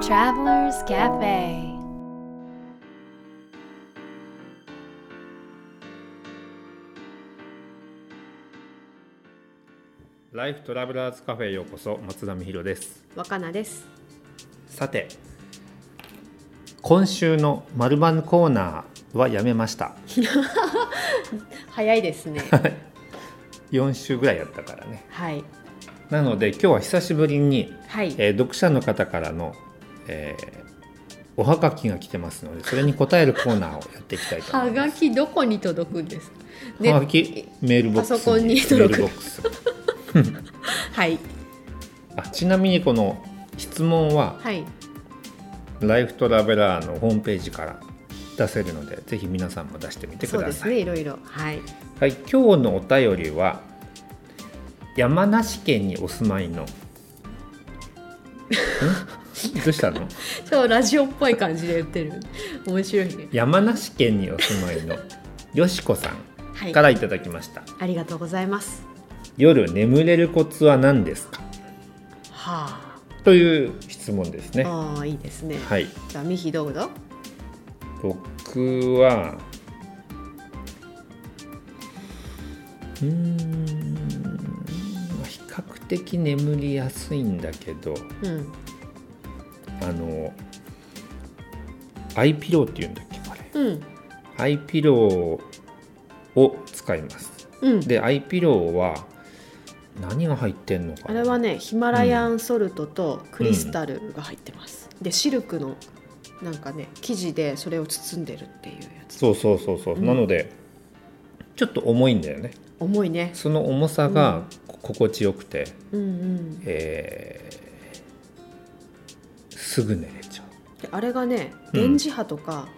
Travelers Cafe ライフトラベラーズカフェへようこそ松田美弘です若菜です。さて今週のまるまるコーナーはやめました 早いですね。4週ぐらいやったからねはい。なので今日は久しぶりに、はい。えー読者の方からの、えーおはがきが来てますのでそれに答えるコーナーをやっていきたいとは思いますがきどこに届くんですか？はがきメールボックスパソコンに届くメールボックス はい。あちなみにこの質問ははい。ライフトラベラーのホームページから出せるのでぜひ皆さんも出してみてください、そうですね。いろいろ。はい。はい、今日のお便りは山梨県にお住まいのん どうしたの？そうラジオっぽい感じで言ってる。面白いね。山梨県にお住まいのよしこさんはいか。らいただきました、ありがとうございます。夜眠れるコツは何ですか？はという質問ですねあ。ああいいですね。はいじゃあミヒどうぞ。僕はうーんまあ比較的眠りやすいんだけどうん。あのアイピローっていうんだっけあれうん。アイピローを使いますうん。でアイピローは何が入ってんのかな？あれはねヒマラヤンソルトとクリスタルが入ってます。でシルクのなんかね生地でそれを包んでるっていうやつ。そうそうそうそう、うんなのでちょっと重いんだよね重いね。その重さが心地よくて、うんうん。えーすぐ寝れちゃであれがねうん。電磁波とか、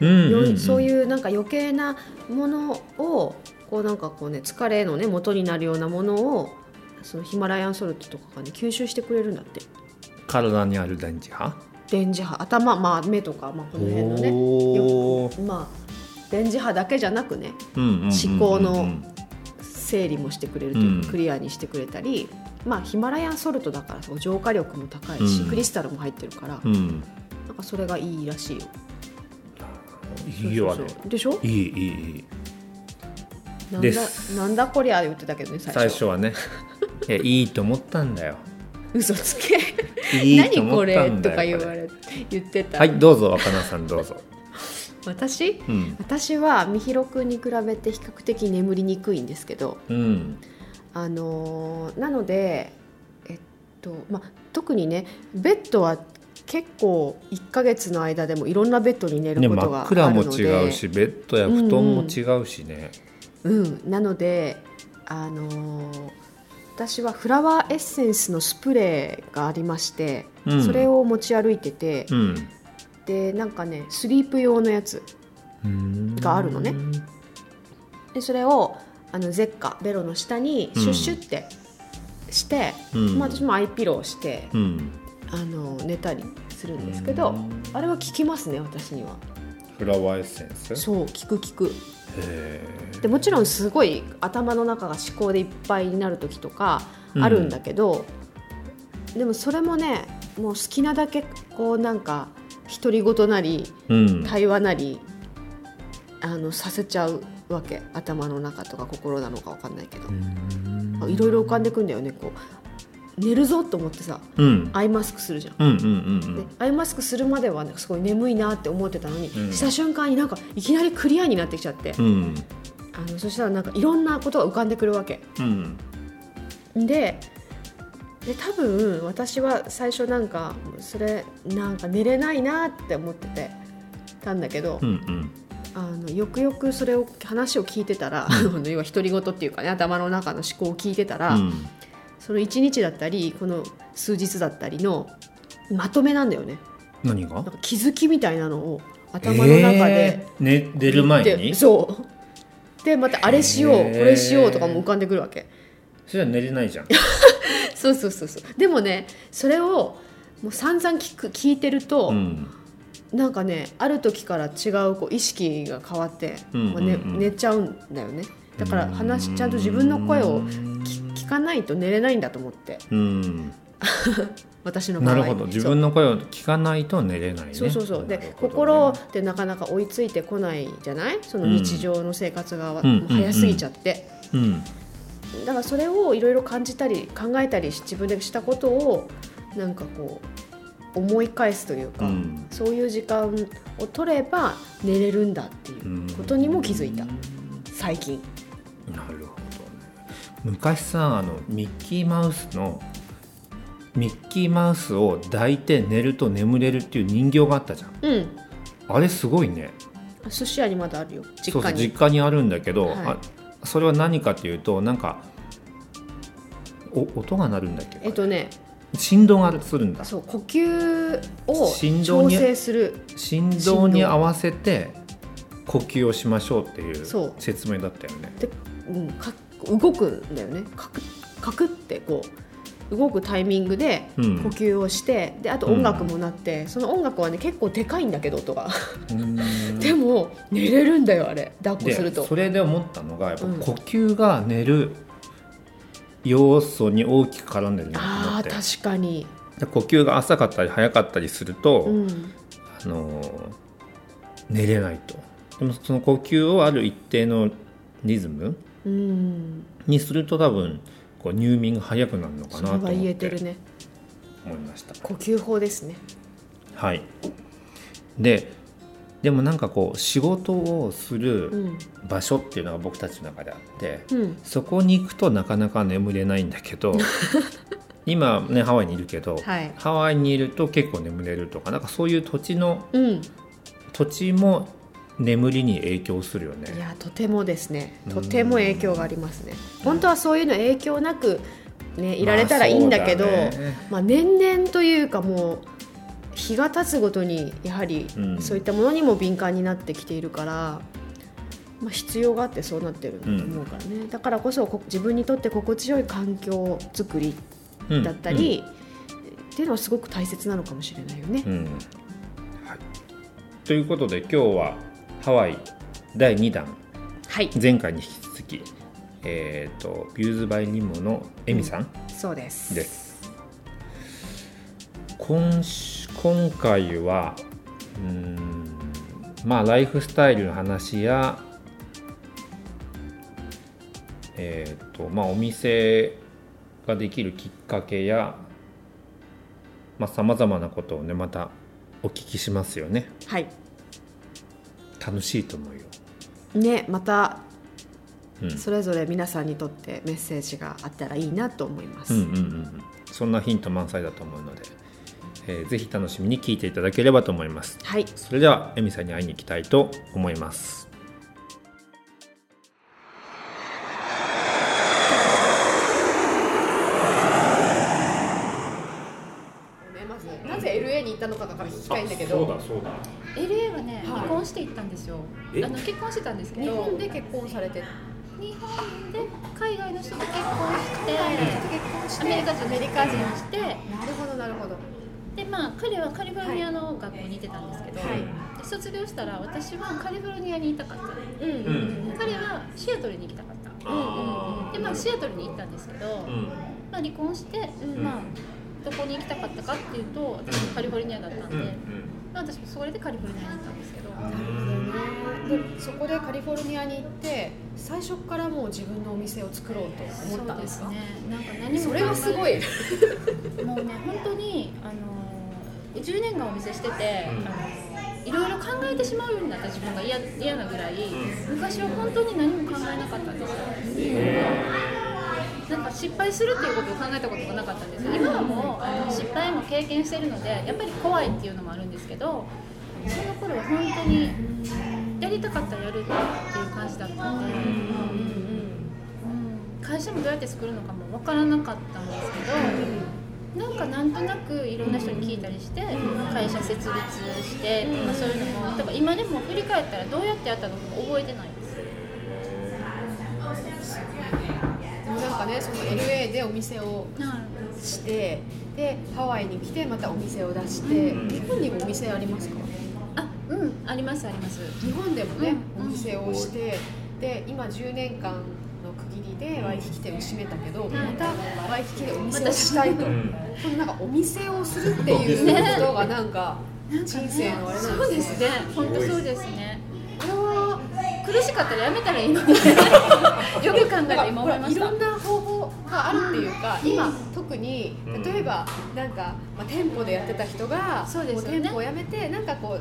そうういうなんか余計なものをこうなんかこうね疲れのね元になるようなものをそのヒマラヤンソルトとかがね吸収してくれるんだって。ん体にある電磁波？電磁波。頭まあ目とか、まあ、この辺のね。まあ電磁波だけじゃなくね思考の整理もしてくれるというか、うん。クリアにしてくれたりまあヒマラヤンソルトだからそう浄化力も高いし、うん。クリスタルも入ってるから、うん。なんかそれがいいらしいよ。いいわね。そうそうそう。でしょ？いいいい。いいなんだなんだこりゃ言ってたけどね最初。最初はね。いやいいと思ったんだよ。嘘つけ。いいと何こ思ったれとんだよこか言われ。言ってた、はいどうぞ若菜さんどうぞ。私？うん。私はみひろくんに比べて比較的眠りにくいんですけどうんあのーなのでえっとまあ特にねベッドは結構1ヶ月の間でもいろんなベッドに寝るねことがあるので、違うしベッドや布団も違うしね。うん、なので、あのー私はフラワーエッセンスのスプレーがありまして、うん。それを持ち歩いてて、うん。でなんかねスリープ用のやつがあるのね。でそれをあのゼッカベロの下にシュッシュってして、うん。まあ、私もアイピローしてうん。あの寝たりするんですけど、うん。あれは効きますね私には。フラワーエッセンス？そう効く効く。へでもちろんすごい頭の中が思考でいっぱいになる時とかあるんだけど、でもそれもねもう好きなだけこうなんか独り言なりえうん。対話なりあのさせちゃうわけ。頭の中とか心なのかわかんないけど。うん。いろいろ浮かんでくんだよね。こう寝るぞと思ってさうん。アイマスクするじゃん。うんうんうんでアイマスクするまではねすごい眠いなって思ってたのに、うん。した瞬間になんかいきなりクリアになってきちゃって、うん。あのそしたらなんかいろんなことが浮かんでくるわけ。うん。でで多分私は最初なんかそれなんか寝れないなって思っててたんだけど、うんうんあのよくよくそれを話を聞いてたら、あの要は独り言っていうかね頭の中の思考を聞いてたら、うん。その1日だったりこの数日だったりのまとめなんだよね。何が？気づきみたいなのを頭の中でえー。寝出る前でに？そう。でまたあれしようこへー。れしようとかも浮かんでくるわけ。それは寝れないじゃん。そうそうそうそう。でもねそれをもう散々聞く聞いてると、うんなんかねある時から違うこう意識が変わって、うんうんうん。まあね寝ちゃうんだよね。だから話ちゃんと自分の声を聞聞かないと寝れないんだと思って。うん。私の場合。なるほど。自分の声を聞かないと寝れないね。そうそうそう。で、ね。心ってなかなか追いついてこないじゃない？その日常の生活がわうん。早すぎちゃって、うん。だからそれをいろいろ感じたり考えたりし自分でしたことをなんかこう思い返すというか、うん。そういう時間を取れば寝れるんだっていうことにも気づいた、最近。なるほどね。昔さあのミッキーマウスのミッキーマウスを抱いて寝ると眠れるっていう人形があったじゃん。うん。あれすごいね。寿司屋にまだあるよ。実そうそう家に。実家にあるんだけど、はい。あそれは何かっていうとなんかお音が鳴るんだっけ？えっとね振動がするんだ。そう呼吸を調整する。振動に合わせて呼吸をしましょうっていう説明だったよね。で、うん、か動くんだよね。カクカクってこう動くタイミングでうん。呼吸をして、であと音楽も鳴って、その音楽はね結構でかいんだけど音が でも寝れるんだよあれ。抱っこすると。でそれで思ったのがやっぱうん。呼吸が寝る要素に大きく絡んでるなと思って、確かに、で呼吸が浅かったり早かったりすると、うん、あのー寝れないと。でもその呼吸をある一定のリズムうん、にすると多分こう入眠が早くなるのかなと思って言えてるね。思いました。呼吸法ですね。はい、ででもなんかこう仕事をするうん。場所っていうのが僕たちの中であって、うん。そこに行くとなかなか眠れないんだけど 今ねハワイにいるけど、はい。ハワイにいると結構眠れるとかなんかそういう土地のうん。土地も眠りに影響するよね。いやとてもですね。とても影響がありますね。本当はそういうの影響なくねいられたらいいんだけど、まあね。まあ、年々というかもう日が経つごとにやはりうん。そういったものにも敏感になってきているから、まあ、必要があってそうなってるんだと思うからね、だからこそこ自分にとって心地よい環境づくりうん。だったり、っていうのはすごく大切なのかもしれないよね。うん。うんはい、ということで今日はハワイ第2弾。はい。前回に引き続き、えー、とビューズバイニモのエミさん。そうです。です、今週今回はうーんまあライフスタイルの話やえっ、とまあお店ができるきっかけやさまざ、まなことをねまたお聞きしますよね。はい。楽しいと思うよ、ねまたうん、それぞれ皆さんにとってメッセージがあったらいいなと思います。うんうんうんうん。そんなヒント満載だと思うので、えーぜひ楽しみに聞いていただければと思います。はい。それではエミさんに会いに行きたいと思います。ね、まずなぜ LA に行ったのかから聞きたいんだけど。そうだ LA はね、はい。離婚して行ったんですよ。え？あの結婚してたんですけ日ど本で？結婚されて。日本で海外の人と結婚して結婚しアメリカ人アメリカ人して。なるほどなるほどでまあ彼はカリフォルニアの学校に行ってたんですけど、はい。で卒業したら私はカリフォルニアにいたかった。うんうん彼はシアトルに行きたかった。あでまあシアトルに行ったんですけど、うん。まあ、離婚して、うんまあどこに行きたかったかっていうと私カリフォルニアだったんで、うんまあ、私もそれでカリフォルニアに行ったんですけど、なるほどねでそこでカリフォルニアに行って最初からもう自分のお店を作ろうと思ったんですか？そうですね。なんか何もそれはすごい。もうね本当にあの10年間お店してて、いろいろ考えてしまうようになった自分が嫌嫌なぐらい、昔は本当に何も考えなかったんですよ、なんか失敗するっていうことを考えたことがなかったんですよ。今はもう失敗も経験してるのでやっぱり怖いっていうのもあるんですけどその頃は本当にやりたかったらやるっていう感じだったんで、うん。会社もどうやって作るのかも分からなかったんですけど、なんかなんとなくいろんな人に聞いたりして会社設立してとかそういうのもだから今でも振り返ったらどうやってやったのかも覚えてないです。でもなんかねその LA でお店をしてでハワイに来てまたお店を出して、日本にもお店ありますか？あうんありますあります。日本でもね、うんお店をしてで今10年間の区りでワイキキ店を閉めたけど、またワイキキでお店をしたいと、うん。このなんかお店をするっていうことがなんか人生のあれなんそうですね。ね本当そうですね。これは苦しかったらやめたらいいのに。よく考えて今思いました。いろんな方法があるっていうか今特にうん。例えばなんか、まあ、店舗でやってた人がそうですよね。も店舗を辞めてなんかこう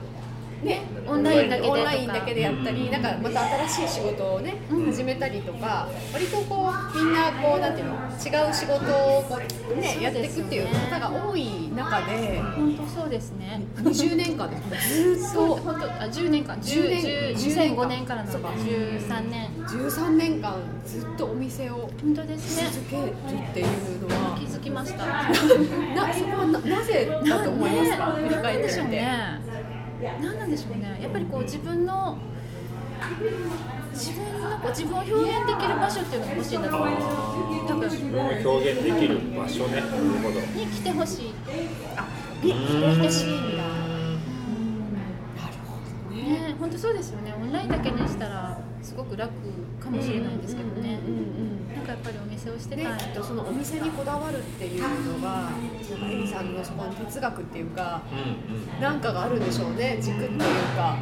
ねオンラインだけでオンラインだけでやったり、うん。なんかまた新しい仕事をね、うん。始めたりとか割とこうみんなこうなんていうの違う仕事をこうねやっていくっていう方が多い中で本当そうですね。20年間でずっと本当あ10年間。10 10年10 10年間。2005年からのそうか。13年。13年間ずっとお店を本当ですね。続けるっていうのは。気づきました。なそこはななぜだと思いますか？振り返ってみて。何なんでしょうねやっぱりこう自分の自分のこう自分を表現できる場所っていうのが欲しいんだと思うんですよ多分自分を表現できる場所ねなるほどに来てほしいに来てほしいんだ。ね本当そうですよね。オンラインだけにしたらすごく楽かもしれないんですけどね。うんうんうんなんかやっぱりお店をしてたい、とそのお店にこだわるっていうのが、なんかエミさんのそこの哲学っていうか、なんかがあるんでしょうね、軸っていうか。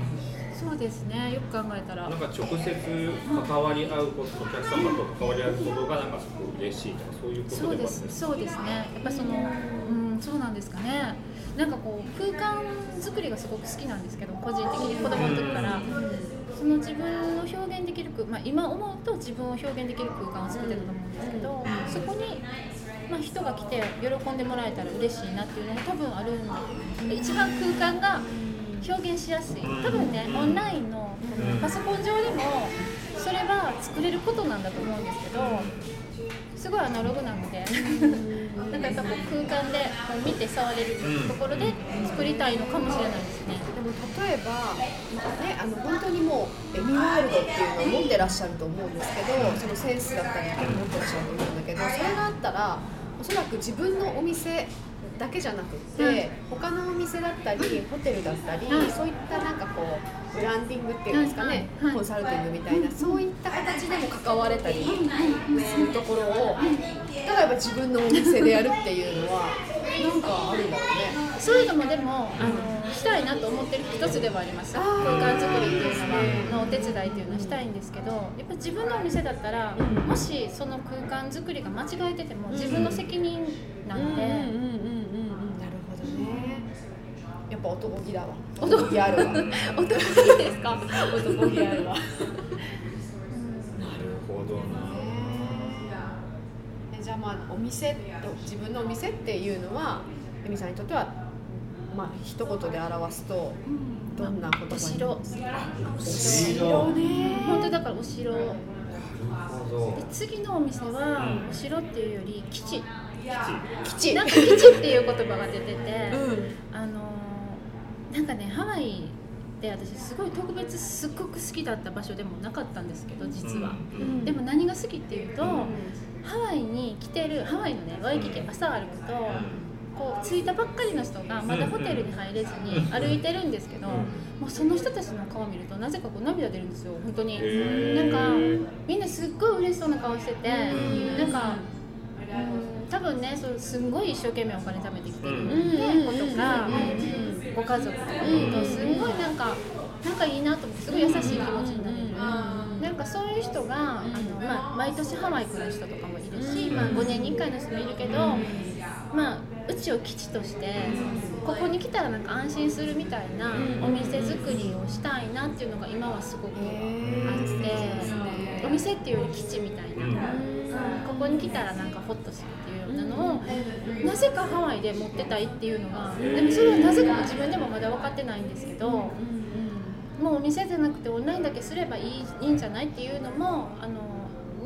そうですね。よく考えたら。なんか直接関わり合うことお客様と関わり合うことがなんかすごく嬉しいとかそういうことででもある。んですす。そうですね。やっぱそのうんそうなんですかねなんかこう空間作りがすごく好きなんですけど個人的に子供の時から。その自分を表現できる空、まあ、今思うと自分を表現できる空間を作ってたと思うんですけどそこに、まあ、人が来て喜んでもらえたら嬉しいなっていうのが多分あるんで一番空間が表現しやすい。多分ねオンラインのパソコン上でもそれは作れることなんだと思うんですけどすごいアナログなので なんかやっぱこう空間でこう見て触れるところで作りたいのかもしれないですね。でも例えば、ね、あの本当にもうエミワールドっていうのを持ってらっしゃると思うんですけどそのセンスだったりっていうのを持ってらっしゃると思うんだけどそれがあったらおそらく自分のお店だけじゃなくって、うん。他のお店だったりホテルだったり、うん。そういったなんかこうブランディングっていうんですかね、はいコンサルティングみたいなそういった形でも関われたりするところを例えば自分のお店でやるっていうのはなんかあるんだろうね。そういうのもでもあのしたいなと思ってる一つではあります。空間作りっていうのはのお手伝いっていうのはしたいんですけどやっぱ自分のお店だったらもしその空間作りが間違えてても自分の責任なんで、うんうんうんうんうんなるほどねやっぱ男気だわ。男気あるわ。男いいですか？男気あるわ。なるほどな。えじゃあまあお店と自分のお店っていうのはエミさんにとってはまあ一言で表すとどんな言葉に？お城。お城ね。本当だからお城。でなるほど。次のお店はお城っていうより基地。基地。なんか基地っていう言葉が出てて、うん。あのーなんかねハワイで私すごい特別すっごく好きだった場所でもなかったんですけど実は、うん。でも何が好きっていうと、ハワイに来てるハワイのねワイキキ朝歩くと、こう着いたばっかりの人がまだホテルに入れずに歩いてるんですけど、もうその人たちの顔見るとなぜかこう涙出るんですよ本当に。なんかみんなすっごい嬉しそうな顔してて、なんか、うん、多分ねそうすんごい一生懸命お金貯めてきてるうん。子とか、ご家族とかとすんごいなんかなんかいいなと思ってすごい優しい気持ちになれる。なんかそういう人があの、まあ、毎年ハワイ来る人とかもいるし、まあ、5年に1回の人もいるけど、まあ、うちを基地としてここに来たらなんか安心するみたいなお店作りをしたいなっていうのが今はすごくあってお店っていうより基地みたいな、うん。ここに来たらなんかホッとするっていうなのをなぜかハワイで持ってたいっていうのがでもそれはなぜか自分でもまだ分かってないんですけど。もうお店じゃなくてオンラインだけすればいいいいんじゃないっていうのもあの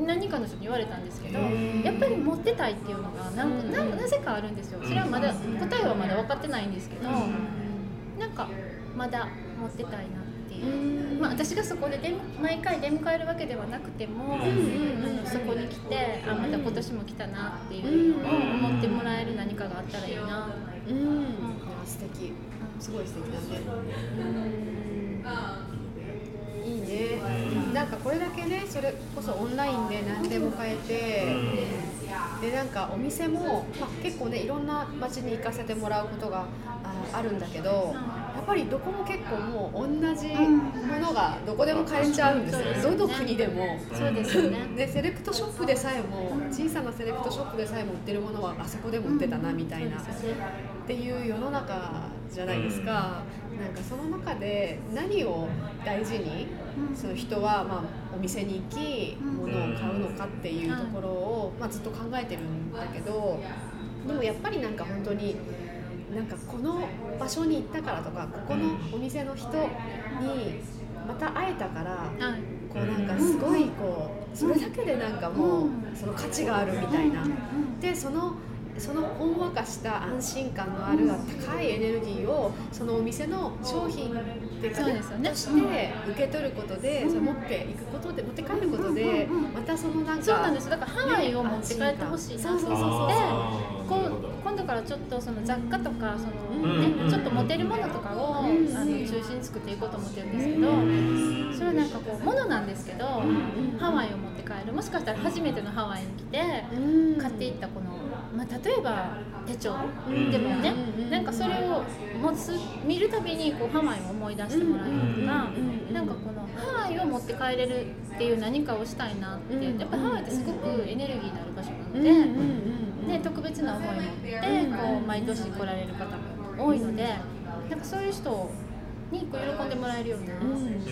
何かの人に言われたんですけどやっぱり持ってたいっていうのがなんななぜかあるんですよそれはまだ答えはまだ分かってないんですけどなんかまだ持ってたいなっていう、まあ、私がそこで出毎回出迎えるわけではなくても、あのそこに来てあまた今年も来たなっていうのを思ってもらえる何かがあったらいいなう。ん。いや素敵。すごい素敵だね。うん。いいね。なんかこれだけねそれこそオンラインで何でも買えて、でなんかお店も、まあ、結構ねいろんな街に行かせてもらうことがああるんだけどぱりどこも結構もう同じものがどこでも買えちゃうんですよ、うんどの国でも。そうですよね。でセレクトショップでさえも小さなセレクトショップでさえも売ってるものはあそこでも売ってたなみたいな、そうですよねっていう世の中じゃないですか、なんかその中で何を大事にその人はまあお店に行き物を買うのかっていうところをまあずっと考えてるんだけどでもやっぱりなんか本当になんかこの場所に行ったからとかここのお店の人にまた会えたからはいこうなんかすごいこうそれだけでなんかもうその価値があるみたいな。でそのそのほんわかした安心感のある高いエネルギーをそのお店の商品っていうかねそうですよね。として受け取ることで、それ持っていくことで持って帰ることで、またそのなんかそうなんですだからハワイを持って帰ってほしいなそうそうそうそう。でこ今度からちょっとその雑貨とかその、うん。ねちょっとモテるものとかを、うん。あの中心に作っていこうと思ってるんですけど、それはなんかこうものなんですけど、ハワイを持って帰る。もしかしたら初めてのハワイに来てうん。買っていったこの、まあ、例えば手帳。ん。でもね、うんなんかそれを持つ見るたびにこうハワイを思い出してもらえるとか、うんなんかこのハワイを持って帰れるっていう何かをしたいなって、うんやっぱハワイってすごくエネルギーのある場所なので。で特別な思いを持ってこう毎年来られる方も多いのでなんかそういう人にこう喜んでもらえるような、何か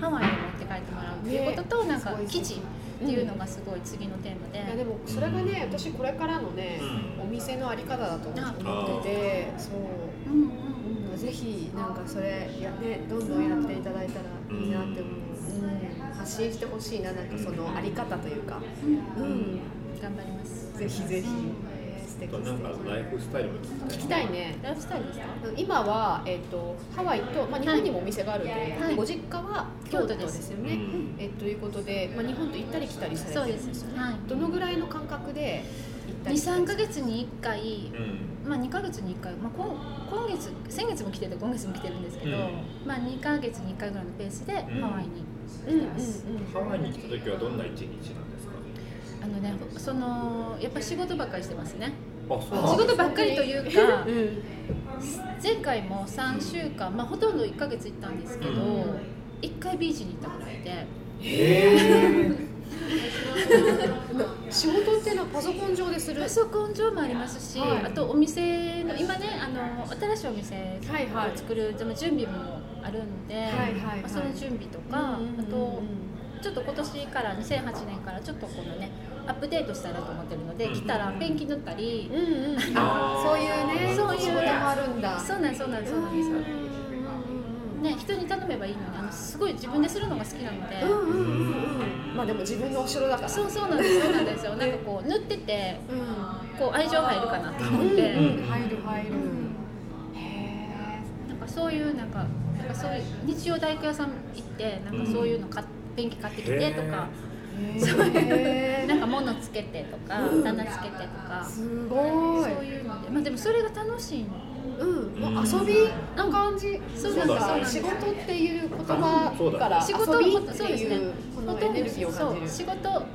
ハワイを持って帰ってもらうっていうことと、ねなんか基地っていうのがすごい次のテーマで、いやでもそれがね私これからのね、うん。お店のあり方だと思ってて。そう、うんうんうん、ぜひなんかそれやねどんどんやっていただいたらいいなって思う、うん、発信してほしいななんかそのあり方というか、うん、頑張ります。ぜひぜひ、えー素敵あとなんか素ライフスタイルも聞きたいね。ライフスタイルですか？今は、えっとハワイと、まあ、日本にもお店があるということで、はい。ご実家は京都ですよね、うん。えということで、まあ、日本と行ったり来たりされてそうでるんですよね。す。はい。どのぐらいの感覚で行ったり来たり23か月に1回うん。まあ、2ヶ月に1回、まあ、今今月先月も来てて今月も来てるんですけど、うん。まあ、2か月に1回ぐらいのペースでハワイにうんうん来てます、ハワイに来た時はどんな一日なんですか？あのねそのやっぱ仕事ばっかりしてますね仕事ばっかりというかうん。前回も3週間、まあ、ほとんど1か月行ったんですけど、うん。1回ビーチに行ったぐらいで仕事っていうのはパソコン上でする？パソコン上もありますし、はい。あとお店の今ねあの新しいお店はいはい。を作るでも準備もあるんで、はいはいはい。まあその準備とか、うんうんうんうん。あとちょっと今年から2008年からちょっとこのねアップデートしたいなと思ってるので、うん。来たらペンキ塗ったり、うんうん。あそういうねそういう仕事もあるんだ。そうなんそうなんそうなんです。ね、人に頼めばいいのにあのすごい自分でするのが好きなので、うんうんうんうん。うんまあでも自分のお城だから。そうそうなんですそうなんですよ。なんかこう塗っててうん。こう愛情入るかなと思うんって、うん。入る入る。へなんかそういうなんかなんかそういう日曜大工屋さん行ってなんかそういうの買っペンキ買ってきてとか、えへなんか物つけてとか、うん棚つけてとか。え、すごい。そういうので。まあでもそれが楽しいの。うん、もう遊びの感じ、そうなんか仕事っていう言葉から仕事そうですね。いうこのエネルギーを感じる。そう。仕事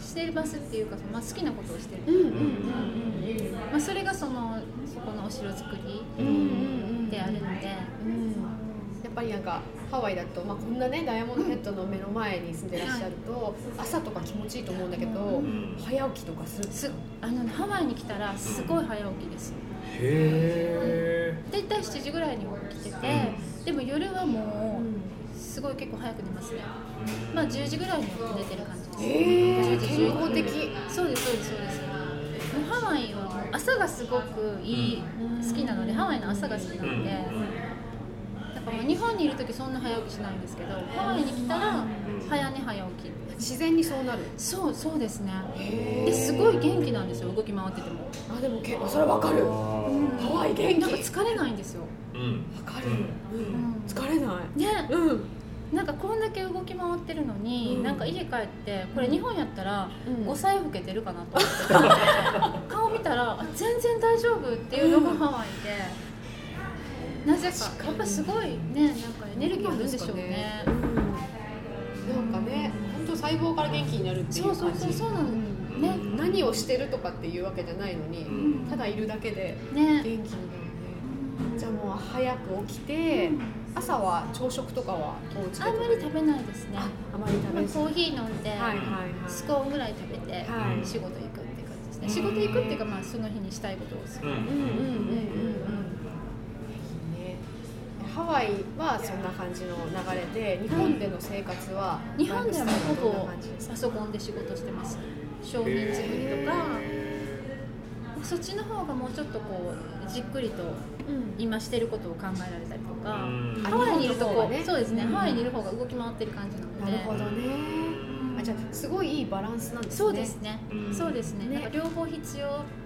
してますっていうか、まあ、好きなことをしてる、うんうんうん。まあ、それがそのそこのお城作りうんうんうんうん。であるので、うんぱりなんかハワイだと、まあ、こんなねダイヤモンドヘッドの目の前に住んでらっしゃると、朝とか気持ちいいと思うんだけど、ん。早起きとかするすあのハワイに来たらすごい早起きです。へ大体7時ぐらいに起きてて、でも夜はもうすごい結構早く寝ますね。まあ10時ぐらいには寝てる感じです。へえ10時健康的。そうですそうですそうです。ハワイは朝がすごくいい、好きなのでハワイの朝が好きなので、だからもう日本にいる時そんな早起きしないんですけどハワイに来たら早寝早起き。自然にそうなる？そうそうですね。ですごい元気なんですよ動き回ってても。あでも結構それわかる。ハワイ元気。なんか疲れないんですよ。うん。わかる、うん。うん、疲れない。ね。うん。なんかこんだけ動き回ってるのに、うん。なんか家帰ってこれ日本やったらうん。5歳老けてるかなと思って。顔見たらあ全然大丈夫っていうのがハワイで、なぜか。やっぱすごいねなんかエネルギーあるんでしょうね。うん。なんかね本当細胞から元気になるっていうそう感じそうそうそうなの。んね。何をしてるとかっていうわけじゃないのに、うん。ただいるだけで元ね気になるね。じゃあもう早く起きて、朝は朝食とかはお家で？あんまり食べないですね。ああまり食べず。コーヒー飲んで、はいはいはい。スコーンぐらい食べて、はい。仕事行くって感じですね。仕事行くっていうかまあその日にしたいことをする、うんうんうんうんうんハワイはそんな感じの流れで日本での生活は日本ではほぼパソコンで仕事してます。商品作りとか、そっちの方がもうちょっとこうじっくりとうん。今してることを考えられたりとか、うん。ハワイにいるとこね。そうですね、うん。ハワイにいる方が動き回ってる感じなので。なるほどね。あじゃあすごいいいバランスなんですね。そうですね、うんそうですね。ねなんか両方必要うんうんうんうん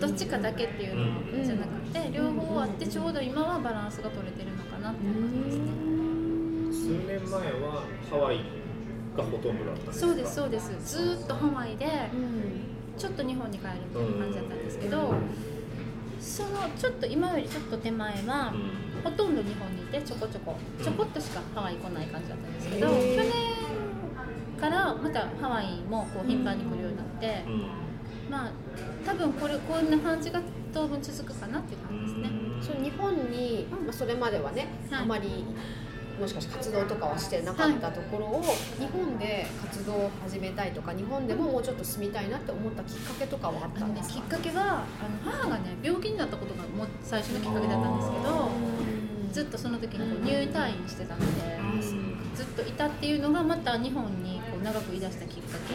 どっちかだけっていうのうん。じゃなくて、両方あってちょうど今はバランスが取れてるのかなっていう感じです。ね、数年前はハワイがほとんどだったんですか？そうですそうです。ずーっとハワイでうん。ちょっと日本に帰るみたいな感じだったんですけど、そのちょっと今よりちょっと手前は、ほとんど日本にいてちょこちょこちょこっとしかハワイ来ない感じだったんですけど、去年からまたハワイもこう頻繁に来るようになって、うんまあ多分これこんな感じが当分続くかなっていう感じですね。その日本に、まあ、それまではね、はい。あまりもしかして活動とかはしてなかったところを、日本で活動を始めたいとか日本でももうちょっと住みたいなって思ったきっかけとかはあったんですか？きっかけはあの母がね病気になったことがもう最初のきっかけだったんですけどずっとその時にこう入院退院してたのでずっといたっていうのがまた日本にこう長くいらしたきっかけ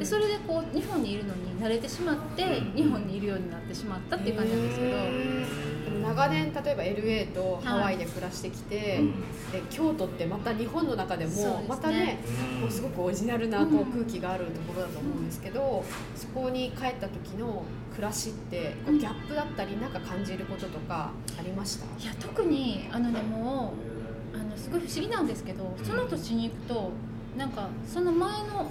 でそれでこう日本にいるのに慣れてしまって日本にいるようになってしまったっていう感じなんですけど。長年例えば LA とハワイで暮らしてきて、で京都ってまた日本の中でもまたねうん。もうすごくオリジナルなこう空気があるところだと思うんですけどそこに帰った時の暮らしってこうギャップだったりなんか感じることとかありました？いや特にあのねもうあのすごい不思議なんですけどその土地に行くとなんかその前の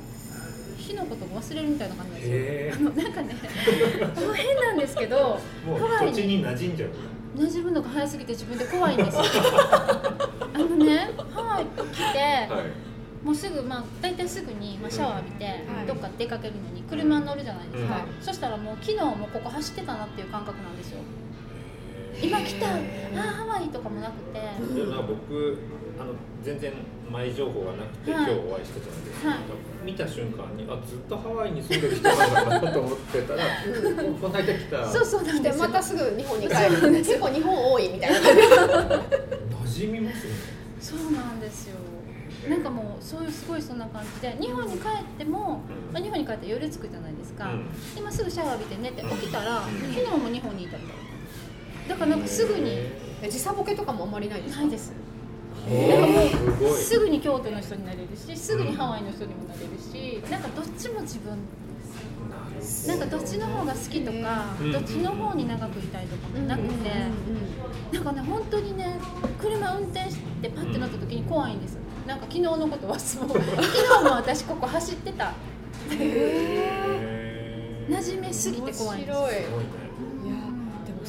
日のことを忘れるみたいな感じなんですよあのなんかねもう変なんですけどもうハワイ土地に馴染んじゃう馴染むのが早すぎて自分で怖いんですよあのねハワイ来て、はいもうすぐ、まあ、大体すぐに、まあ、シャワー浴びて、いどっか出かけるのに車に乗るじゃないですか、はいそしたらもう昨日もここ走ってたなっていう感覚なんですよ今来たあーハワイとかもなくて、でも僕あの全然前情報がなくて、はい。今日お会いしてたんですけど、はい。見た瞬間にあずっとハワイに住んでる人なんだなと思ってたらこの間来たそうそうなんでですよ。またすぐ日本に帰る。結構日本多いみたいな。馴染みますね。そうなんですよ。なんかもうそういうすごいそんな感じで日本に帰っても、まあ、日本に帰って夜着くじゃないですか、うん。今すぐシャワー浴びて寝て起きたら、ん。昨日も日本にいたみたいなだからなんかすぐに時差ボケとかもあんまりないですか？ないです。へー。すごいすぐに京都の人になれるしすぐにハワイの人にもなれるしなんかどっちも自分なんかどっちの方が好きとか、うんどっちの方に長くいたいとかもなくて、なんかね本当にね車運転してパッて乗った時に怖いんです。なんか昨日のことはそう。昨日も私ここ走ってた。馴染みすぎて怖いんです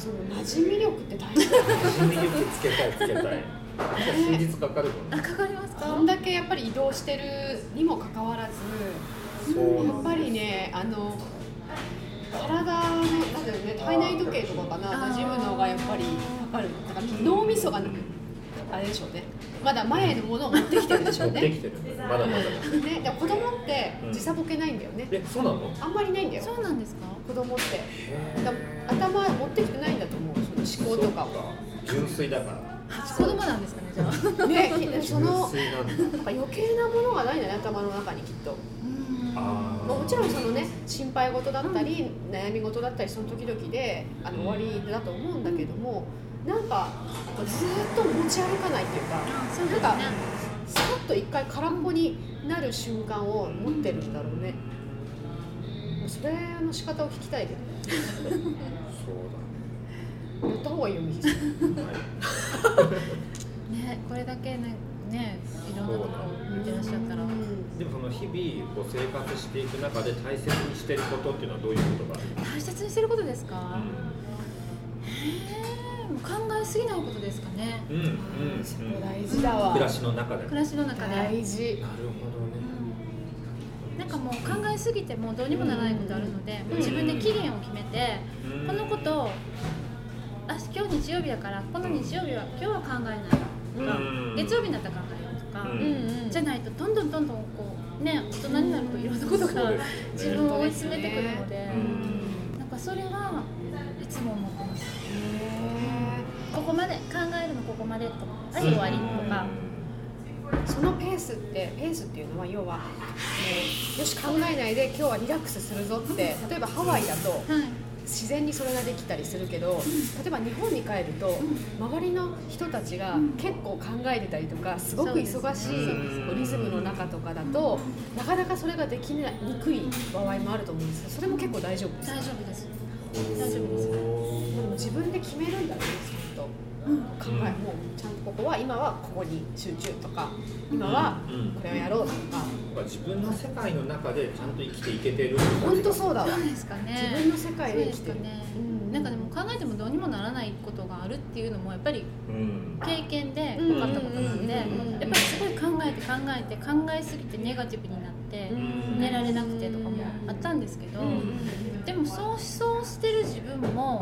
その馴染み力って大事だ馴染み力つけたいつけたい。数日かかるもんねあかかりますかこんだけやっぱり移動してるにもかかわらずそうやっぱりねあの体のなんだろうね体内時計とかかな馴染むのがやっぱりかかる。だから脳みそがあれでしょうね。まだ前のものを持ってきてるんでしょうね。持ってきてる。まだまだねでも子供って時差ボケないんだよね。えそうなの？あんまりないんだよ。そうなんですか？子供って。だ頭持ってきてないんだと思う。その思考とかを。純粋だから。子供なんですかねじゃあ。ねそのなんだ。やっぱ余計なものがないんだね頭の中にきっと、まあ、もちろんそのね心配事だったり、悩み事だったりその時々であの終わりだと思うんだけどもなんかずーっと持ち歩かないっていうかあそうなんかさっと一回空っぽになる瞬間を持ってるんだろうね。もうそれの仕方を聞きたいけどね。そうやった方がいいよミキさん。だはいねこれだけねねいろんなとこ見てらっしゃったら。でもその日々こう生活していく中で大切にしてることっていうのはどういうことがある大切にしてることですか、うへえ考えすぎないことですかね。うんうんうん。大事だわ暮らしの中で。暮らしの中で、大事。なるほどね。なんかもう考えすぎてもどうにもならないことあるので、もう自分で期限を決めて、うん。このことをあ今日日曜日やからこの日曜日は今日は考えないとか、うん。月曜日になったら考えようとか、うん。うんうんじゃないとどんどんどんどんこうね大人になるといろんなことが自分を追い詰めてくるので、うん。なんかそれはいつも思ってここまで考えるのここまでとかはい終わりとか、ーそのペースってペースっていうのは要はもうよし考えないで今日はリラックスするぞって例えばハワイだとはい自然にそれができたりするけど例えば日本に帰ると周りの人たちが結構考えてたりとかす。ごく忙しいリズムの中とかだとなかなかそれができにくい場合もあると思うんですけどそれも結構大丈夫です大丈夫です。大大丈夫です。でも自分で決めるんだねちゃんとうん考えもうちゃんとここは今はここに集中とか今はこれをやろうとか。自分の世界の中でちゃんと生きていけてる本当そうだわ。そうですかね。自分の世界で生きてる。うん。なんかでも考えてもどうにもならないことがあるっていうのもやっぱりうん。経験で分かったことなので、やっうんぱりすごい考えて考えて考えすぎてネガティブになってうん。寝られなくてとかもあったんですけど、うんでもそうそうしてる自分も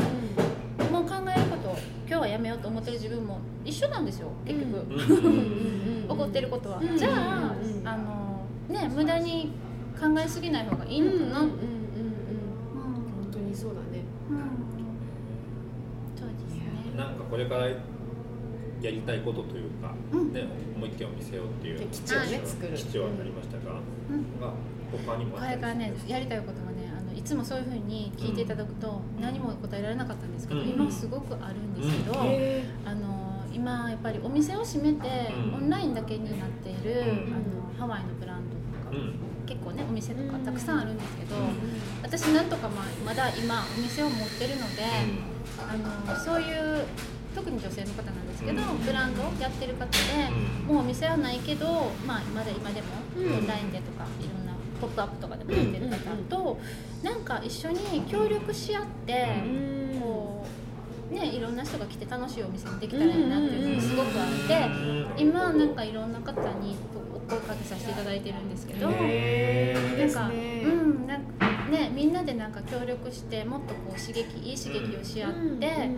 もう考え今日はやめようと思ってる自分も一緒なんですよ結局、うん。怒ってることは、うん。じゃあ、うん。あのね無駄に考えすぎない方がいいのかな、うん。うん。うん。うん。うん。本当にそうだねそうですねなん。かこれからやりたいことというか、うん。ね、もう一軒を見せようっていうで基地をね基地はなりましたが、うん。が他にもこれからねやりたいことはねつもそういうふうに聞いていただくと何も答えられなかったんですけど、うん。今すごくあるんですけど、うん。へあの今やっぱりお店を閉めて、うん。オンラインだけになっている、うん。あのハワイのブランドとか、うん。結構ねお店とかたくさんあるんですけど、うん。私なんとかままだ今お店を持ってるので、あのそういう特に女性の方なんですけど、うん。ブランドやってる方で、うん。もうお店はないけど、まあ、まだ今でもうん。オンラインでとかいろんなポップアップとかでもやってる方と、なんか一緒に協力し合って、うんこうねいろんな人が来て楽しいお店にできたらいいなっていうのがすごくあって、うん今なんかいろんな方にお声かけさせていただいてるんですけど。なんか、ねうん、なんかね、みんなでなんか協力して、もっとこう刺激、いい刺激をし合って。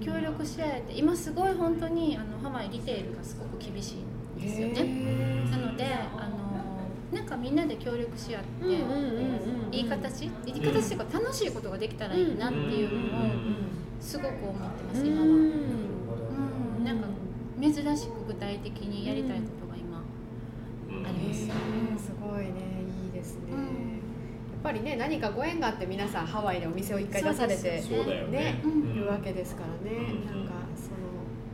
協力し合えて、今すごい本当にあのハワイリテールがすごく厳しいんですよね。ねなので、あのなんかみんなで協力し合って、うんうんうんうんいい形、いい形っていうか楽しいことができたらいいなっていうのをすごく思ってます。今は。うん、なんか珍しく具体的にやりたいことが今。うん。あります。へーすごいね。いいですね、うん。やっぱりね何かご縁があって皆さんハワイでお店を一回出されてね。ね。うん。いるわけですからね、うん。なんかその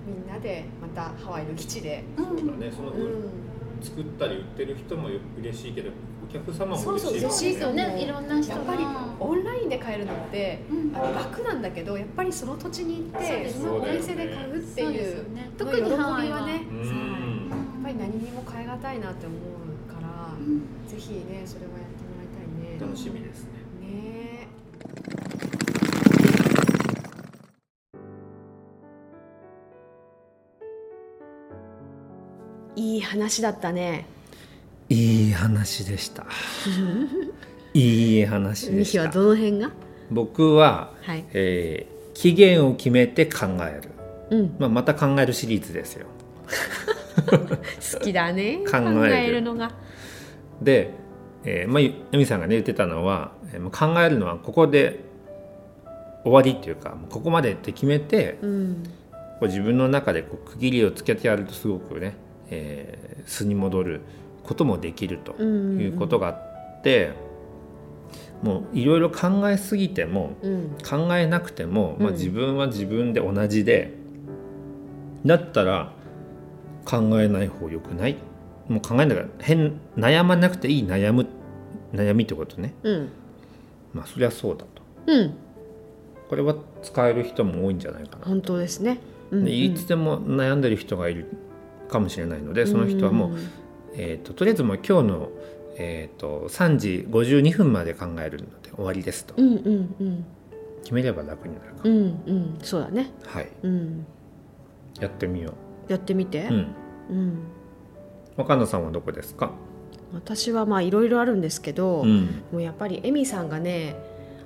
みんなでまたハワイの基地で、うん。そうだね。その、うん、作ったり売ってる人も嬉しいけどお客様も嬉しいそうそう嬉しいと思うねいろんな人が。やっぱりオンラインで買えるのって、うん。あの楽なんだけどやっぱりその土地に行ってそのお店で買うっていうですよね。の特にハワイは喜びは。ね、うん。やっぱり何にも変え難いなって思うから、うん。ぜひねそれはやってもらいたいね。楽しみですね。ねいい話だったね。いい話でした いい話でしたどの辺が？僕は、はい。えー期限を決めて考える、うん。まあ、また考えるシリーズですよ好きだね。考えるるのが。で、えーまあ、ゆゆみさんがね言ってたのは、えー考えるのはここで終わりっていうかここまでって決めてうん。こう自分の中でこう区切りをつけてやるとすごくね、えー素に戻ることもできるとうんいうことがあって、もういろいろ考えすぎてもうん。考えなくても、まあ、うん自分は自分で同じで、だったら考えない方よくないもう考えながら変悩まなくていい悩む悩みってことねうん。まあそりゃそうだとうん。これは使える人も多いんじゃないかな、本当ですね。うんでいつでも悩んでる人がいるかもしれないのでその人はもう、えー、ととりあえずもう今日の、えー、と3時52分まで考えるので終わりですと。うんうんうん。決めれば楽になるか、うんうん。そうだね。はい。うん。やってみよやってみて。ううん。うん。若菜さんはどこですか？私はまあいろいろあるんですけど、うん。もうやっぱりエミさんがね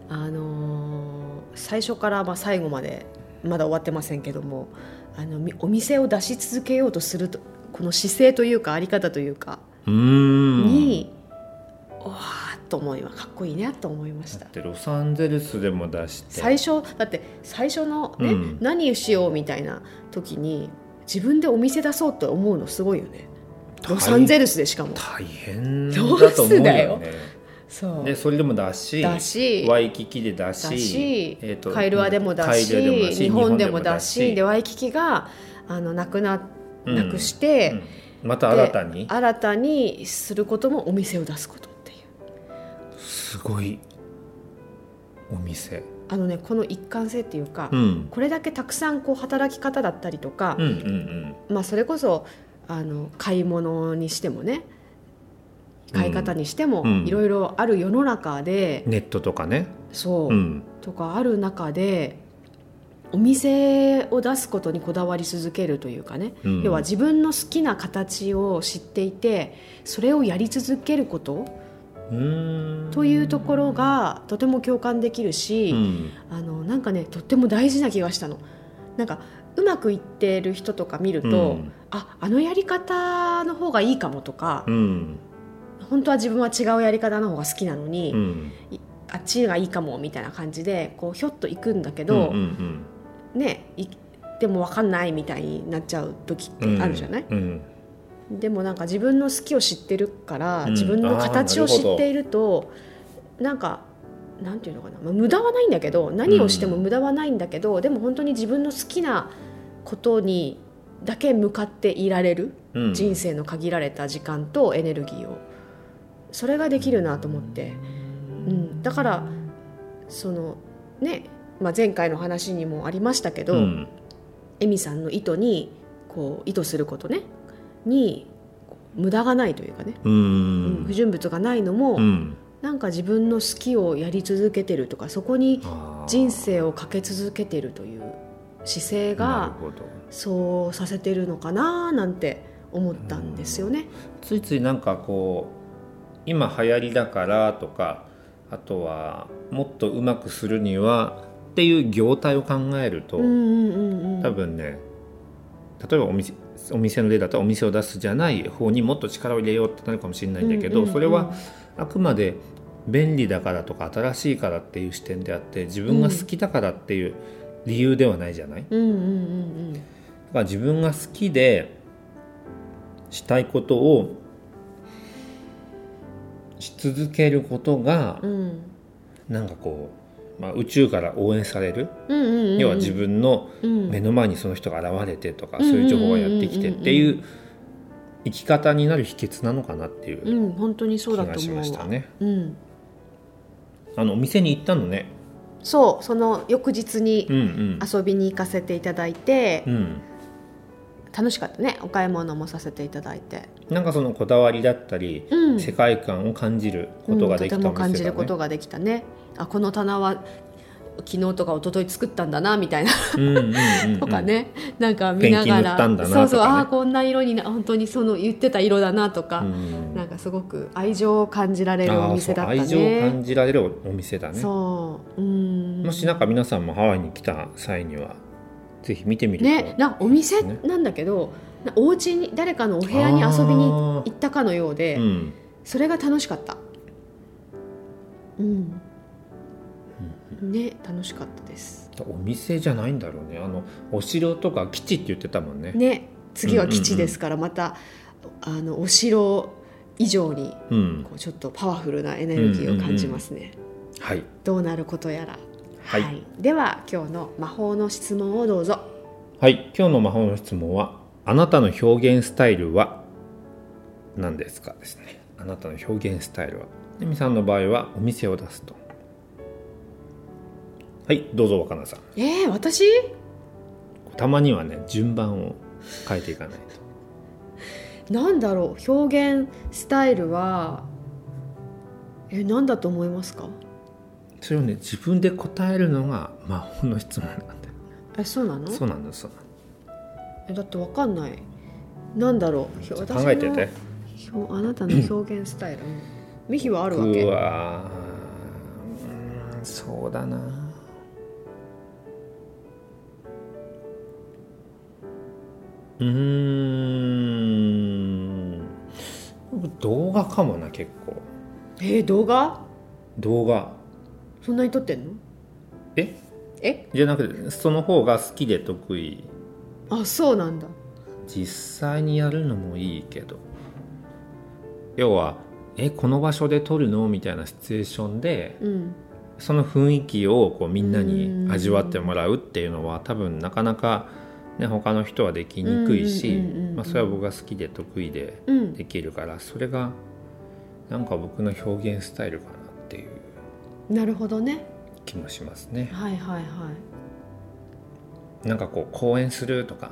あのー最初からまあ最後までまだ終わってませんけどもあのみお店を出し続けようとするとこの姿勢というかあり方というかうーん。に、わーっと思いまかっこいいねと思いました。だってロサンゼルスでも出して。最初だって最初のね、うん。何しようみたいな時に自分でお店出そうと思うのすごいよね。ロサンゼルスでしかも。大変ロだと思うよねそう。でそれでもだしだし。ワイキキでだしだし、えーとカイルアでもだしカイルアでもだし日本でもだ日し本でワイキキがあのなくなうんなくして、うんまた新たに？で新たにすることもお店を出すことっていう。すごいお店。あのねこの一貫性っていうか、うん。これだけたくさんこう働き方だったりとかうん、うん。まあ、それこそあの買い物にしてもね買い方にしてもうん。いろいろある世の中で、ネットとかね。そう、うん。とかある中でお店を出すことにこだわり続けるというかね、うん。要は自分の好きな形を知っていてそれをやり続けることというところがとても共感できるし、うん。あのなんかねとっても大事な気がしたの。なんかうまくいってる人とか見ると、うん。ああのやり方の方がいいかもとか、うん本当は自分は違うやり方の方が好きなのに、うん。いあっちがいいかもみたいな感じでこうひょっと行くんだけうんど、うん。ねいでも分かんないみたいになっちゃう時っうん。てあるじゃない、うん。でもなんか自分の好きを知ってるから、うん。自分の形を知っているとなんかなんていうのかな、まあ、無駄はないんだけど何をしても無駄はないんだけど、でも本当に自分の好きなことにだけ向かっていられる、うん。人生の限られた時間とエネルギーをそれができるなと思って、うん、だからそのね、まあ、前回の話にもありましたけど、うん。エミさんの意図にこう意図することね。に無駄がないというかね、ううん。ん不純物がないのも、うん。なんか自分の好きをやり続けてるとかそこに人生をかけ続けてるという姿勢ながそうさせてるのかななんて思ったんですよね。ついついなんかこう今流行りだからとかあとはもっとうまくするにはっていう業態を考えると、多分ね例えばお店お店の例だったらお店を出すじゃない方にもっと力を入れようってなるかもしれないんだけど、それはあくまで便利だからとか新しいからっていう視点であって自分が好きだからっていう理由ではないじゃない、だうんうんうん。から自分が好きでしたいことをし続けることがうん。うんなんかこう、まあ、宇宙から応援される、うんうんうん要は自分のうん。目の前にその人が現れてとか、うんそういう情報がやってきてっていう生き方になる秘訣なのかなっていううん本当にそう気がしましたね。うん、あのお店に行ったのね。そうその翌日にうんうん。遊びに行かせていただいて、うん。楽しかったね。お買い物もさせていただいて、なんかそのこだわりだったり、うん、世界観を感じることができたうん。感じることができたね。あこの棚は昨日とか一昨日作ったんだなみたいな。とかね、なんか見ながらったんだなそうそう。ああこんな色にな本当にその言ってた色だなとか、うん。なんかすごく愛情を感じられるお店だったね。愛情を感じられるお店だね。そう。うん。もしなんか皆さんもハワイに来た際にはぜひ見てみると、ね。なお店ね。なんだけど、なお家に誰かのお部屋に遊びに行ったかのようで、うん、それが楽しかった。うん、ね楽しかったです。お店じゃないんだろうね。あのお城とか基地って言ってたもんね。ね次は基地ですからまた、あのお城以上にうん、こうちょっとパワフルなエネルギーを感じますね、はい。どうなることやら。はい。では今日の魔法の質問をどうぞ。はい、今日の魔法の質問はあなたの表現スタイルは何ですかですね。あなたの表現スタイルは。エミさんの場合はお店を出すと。はい、どうぞ若菜さん。えー、私？たまにはね順番を変えていかないと。なんだろう表現スタイルはえ何だと思いますか？それをね自分で答えるのが魔法の質問なんだよえそうなの？そうなんだそうえだってわかんない。なんだろう。考えてて。あなたの表現スタイル。ミヒはあるわ僕け？はうー。んそうだな。うーん。僕動画かもな結構。えー動画？動画。そんなに撮ってんの？え？え？じゃなくてその方が好きで得意あそうなんだ。実際にやるのもいいけど。要はえこの場所で撮るの？みたいなシチュエーションでうん。その雰囲気をこうみんなに味わってもらうっていうのは多分なかなか、ね、他の人はできにくいしそれは僕が好きで得意でうん。できるからそれがなんか僕の表現スタイルかなっていう。なるほどね。気もしますね。はいはいはいなんかこう講演するとか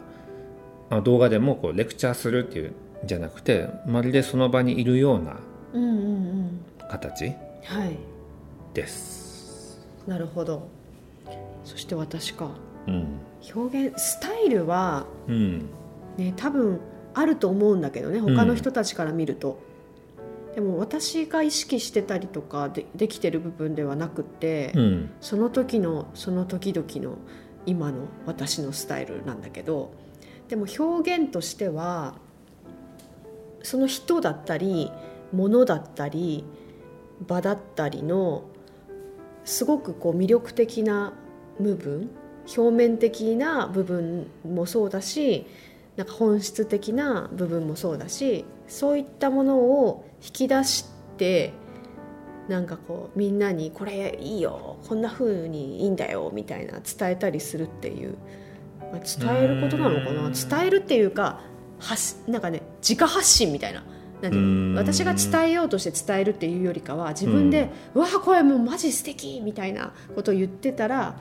まあ動画でもこうレクチャーするっていうんじゃなくてまるでその場にいるようなうんうんうん。形はい。です。なるほど。そして私か。うん、表現スタイルはうん、ね多分あると思うんだけどね他の人たちから見ると、でも私が意識してたりとかでできてる部分ではなくって、うん、その時のその時々の今の私のスタイルなんだけどでも表現としてはその人だったり物だったり場だったりのすごくこう魅力的な部分表面的な部分もそうだしなんか本質的な部分もそうだしそういったものを引き出してなんかこうみんなに「これいいよこんな風にいいんだよ」みたいな伝えたりするっていう、まあ伝えることなのかな？うん。伝えるっていうか発なんかね自家発信みたいな。なんていう私が伝えようとして伝えるっていうよりかは自分で「うわあこれもうマジ素敵みたいなことを言ってたら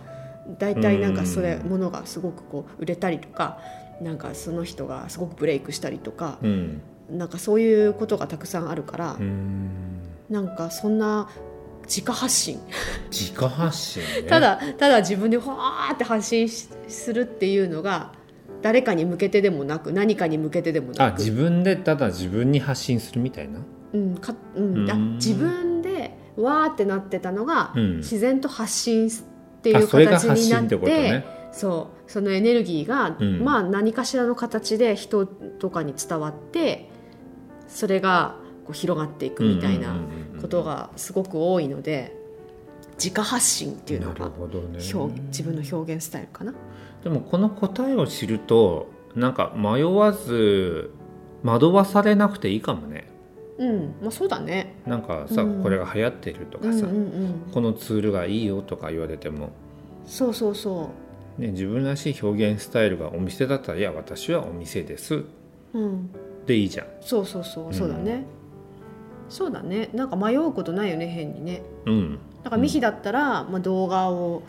大体なんかそれうん。ものがすごくこう売れたりとかなんかその人がすごくブレイクしたりとかうん、なんかそういうことがたくさんあるからうん、なんかそんな自家発信自家発信ね。ただただ自分でわーって発信しするっていうのが誰かに向けてでもなく何かに向けてでもなくあ自分でただ自分に発信するみたいな？うんかうん、あうん自分でわーってなってたのが、うん自然と発信っていう形になっててことね。そうそのエネルギーが、うんまあ何かしらの形で人とかに伝わってそれがこう広がっていくみたいなうんうんうんうんことがすごく多いので自家発信っていうのがね。表自分の表現スタイルかな。でもこの答えを知るとなんか迷わず惑わされなくていいかもね。うん、まあそうだね。なんかさ、うんこれが流行ってるとかさ、うんうんうん。このツールがいいよとか言われても、そうそうそね、自分らしい表現スタイルがお店だったら「いや私はお店ですう。うん。」でいいじゃん。そうそうそうそうだね。そうだね。なんか迷うことないよね変にね。うん。だからミヒだったら、まあ動画を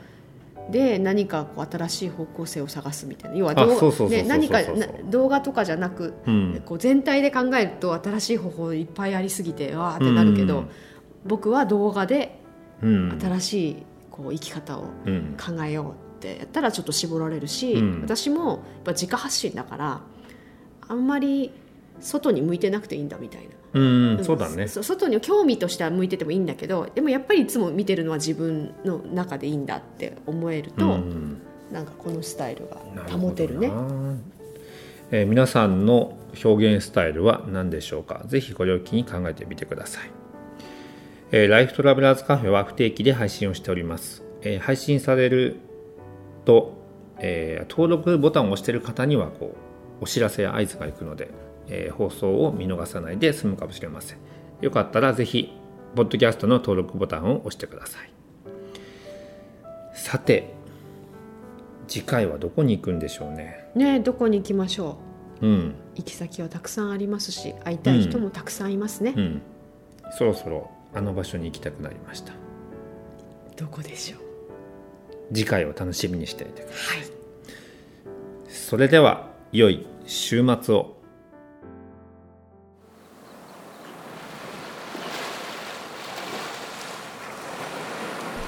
で何かこう新しい方向性を探すみたいな。要は何かな動画とかじゃなくうん。こう全体で考えると新しい方法いっぱいありすぎてわーってなるけど、僕は動画でうん。新しいこう生き方をうん。考えようってやったらちょっと絞られるし、うん。私もやっぱ自家発信だからあんまり外に向いてなくていいんだみたいな。うんそうだね。そ外に興味としては向いててもいいんだけどでもやっぱりいつも見てるのは自分の中でいいんだって思えると、うんなんかこのスタイルが保てるね。えー皆さんの表現スタイルは何でしょうか？ぜひこれを機に考えてみてください、えーライフトラベラーズカフェは不定期で配信をしております、えー配信されると、えー登録ボタンを押している方にはこうお知らせや合図がいくので、えー放送を見逃さないで済むかもしれません。よかったらぜひポッドキャストの登録ボタンを押してください。さて次回はどこに行くんでしょうね？ねどこに行きましょう？ん。う行き先はたくさんありますし会いたい人もたくさんいますね、うん。そろそろあの場所に行きたくなりました。どこでしょう？次回を楽しみにしていてください。はい。それでは良い週末を